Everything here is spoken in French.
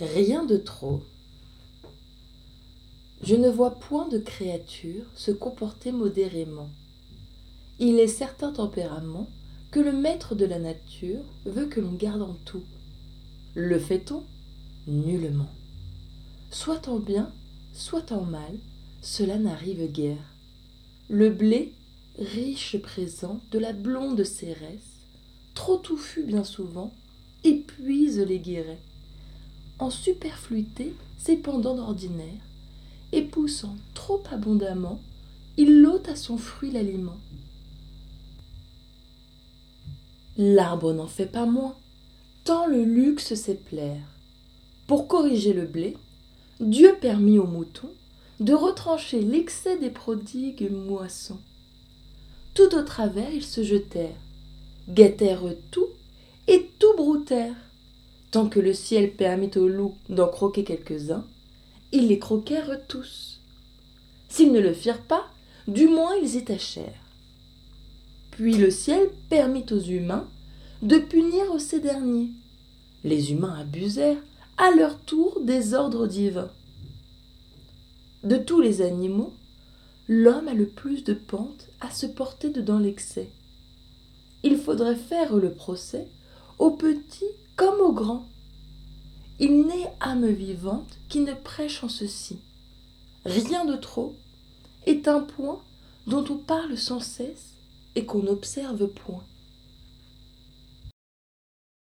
Rien de trop. Je ne vois point de créature se comporter modérément. Il est certain tempérament que le maître de la nature veut que l'on garde en tout. Le fait-on? Nullement. Soit en bien, soit en mal, cela n'arrive guère. Le blé, riche présent de la blonde cérès, trop touffu bien souvent, épuise les guérets en superfluité s'épandant d'ordinaire, et poussant trop abondamment, il l'ôte à son fruit l'aliment. L'arbre n'en fait pas moins, tant le luxe sait plaire. Pour corriger le blé, Dieu permit aux moutons de retrancher l'excès des prodigues moissons. Tout au travers ils se jetèrent, guettèrent tout et tout broutèrent Que le ciel permit aux loups d'en croquer quelques-uns, ils les croquèrent tous. S'ils ne le firent pas, du moins ils y tâchèrent. Puis le ciel permit aux humains de punir ces derniers. Les humains abusèrent à leur tour des ordres divins. De tous les animaux, l'homme a le plus de pente à se porter dedans l'excès. Il faudrait faire le procès aux petits comme au grand. Il n'est âme vivante qui ne prêche en ceci. Rien de trop est un point dont on parle sans cesse et qu'on n'observe point.